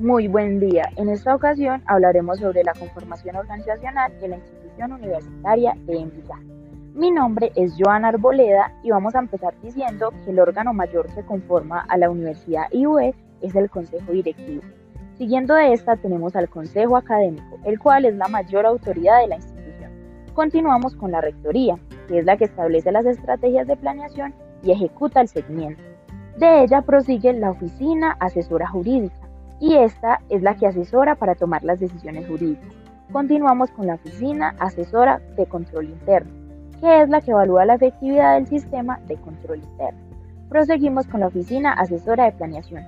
Muy buen día. En esta ocasión hablaremos sobre la conformación organizacional de la institución universitaria de Envigado. Mi nombre es Joana Arboleda y vamos a empezar diciendo que el órgano mayor que conforma a la Universidad IUE es el Consejo Directivo. Siguiendo de esta tenemos al Consejo Académico, el cual es la mayor autoridad de la institución. Continuamos con la Rectoría, que es la que establece las estrategias de planeación y ejecuta el seguimiento. De ella prosigue la Oficina Asesora Jurídica, y esta es la que asesora para tomar las decisiones jurídicas. Continuamos con la Oficina Asesora de Control Interno, que es la que evalúa la efectividad del sistema de control interno. Proseguimos con la Oficina Asesora de Planeación,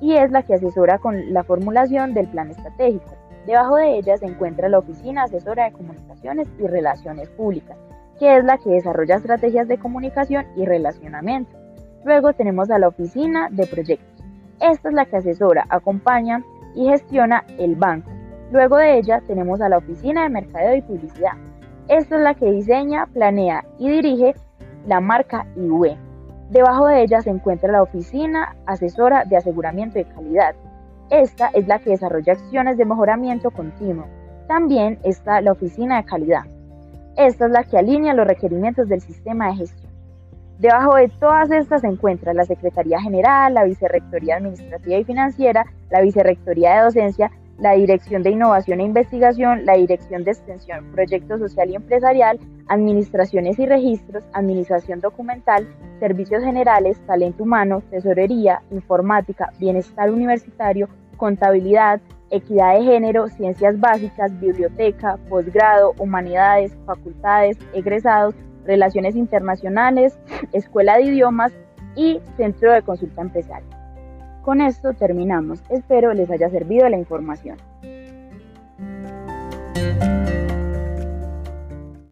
y es la que asesora con la formulación del plan estratégico. Debajo de ella se encuentra la Oficina Asesora de Comunicaciones y Relaciones Públicas, que es la que desarrolla estrategias de comunicación y relacionamiento. Luego tenemos a la Oficina de Proyectos esta es la que asesora, acompaña y gestiona el banco. Luego de ella tenemos a la Oficina de Mercadeo y Publicidad. Esta es la que diseña, planea y dirige la marca IUE. Debajo de ella se encuentra la Oficina Asesora de Aseguramiento de Calidad. Esta es la que desarrolla acciones de mejoramiento continuo. También está la Oficina de Calidad. Esta es la que alinea los requerimientos del sistema de gestión. Debajo de todas estas se encuentra la Secretaría General, la Vicerrectoría Administrativa y Financiera, la Vicerrectoría de Docencia, la Dirección de Innovación e Investigación, la Dirección de Extensión, Proyecto Social y Empresarial, Administraciones y Registros, Administración Documental, Servicios Generales, Talento Humano, Tesorería, Informática, Bienestar Universitario, Contabilidad, Equidad de Género, Ciencias Básicas, Biblioteca, Posgrado, Humanidades, Facultades, Egresados, Relaciones Internacionales, Escuela de Idiomas y Centro de Consulta Empresaria. Con esto terminamos. Espero les haya servido la información.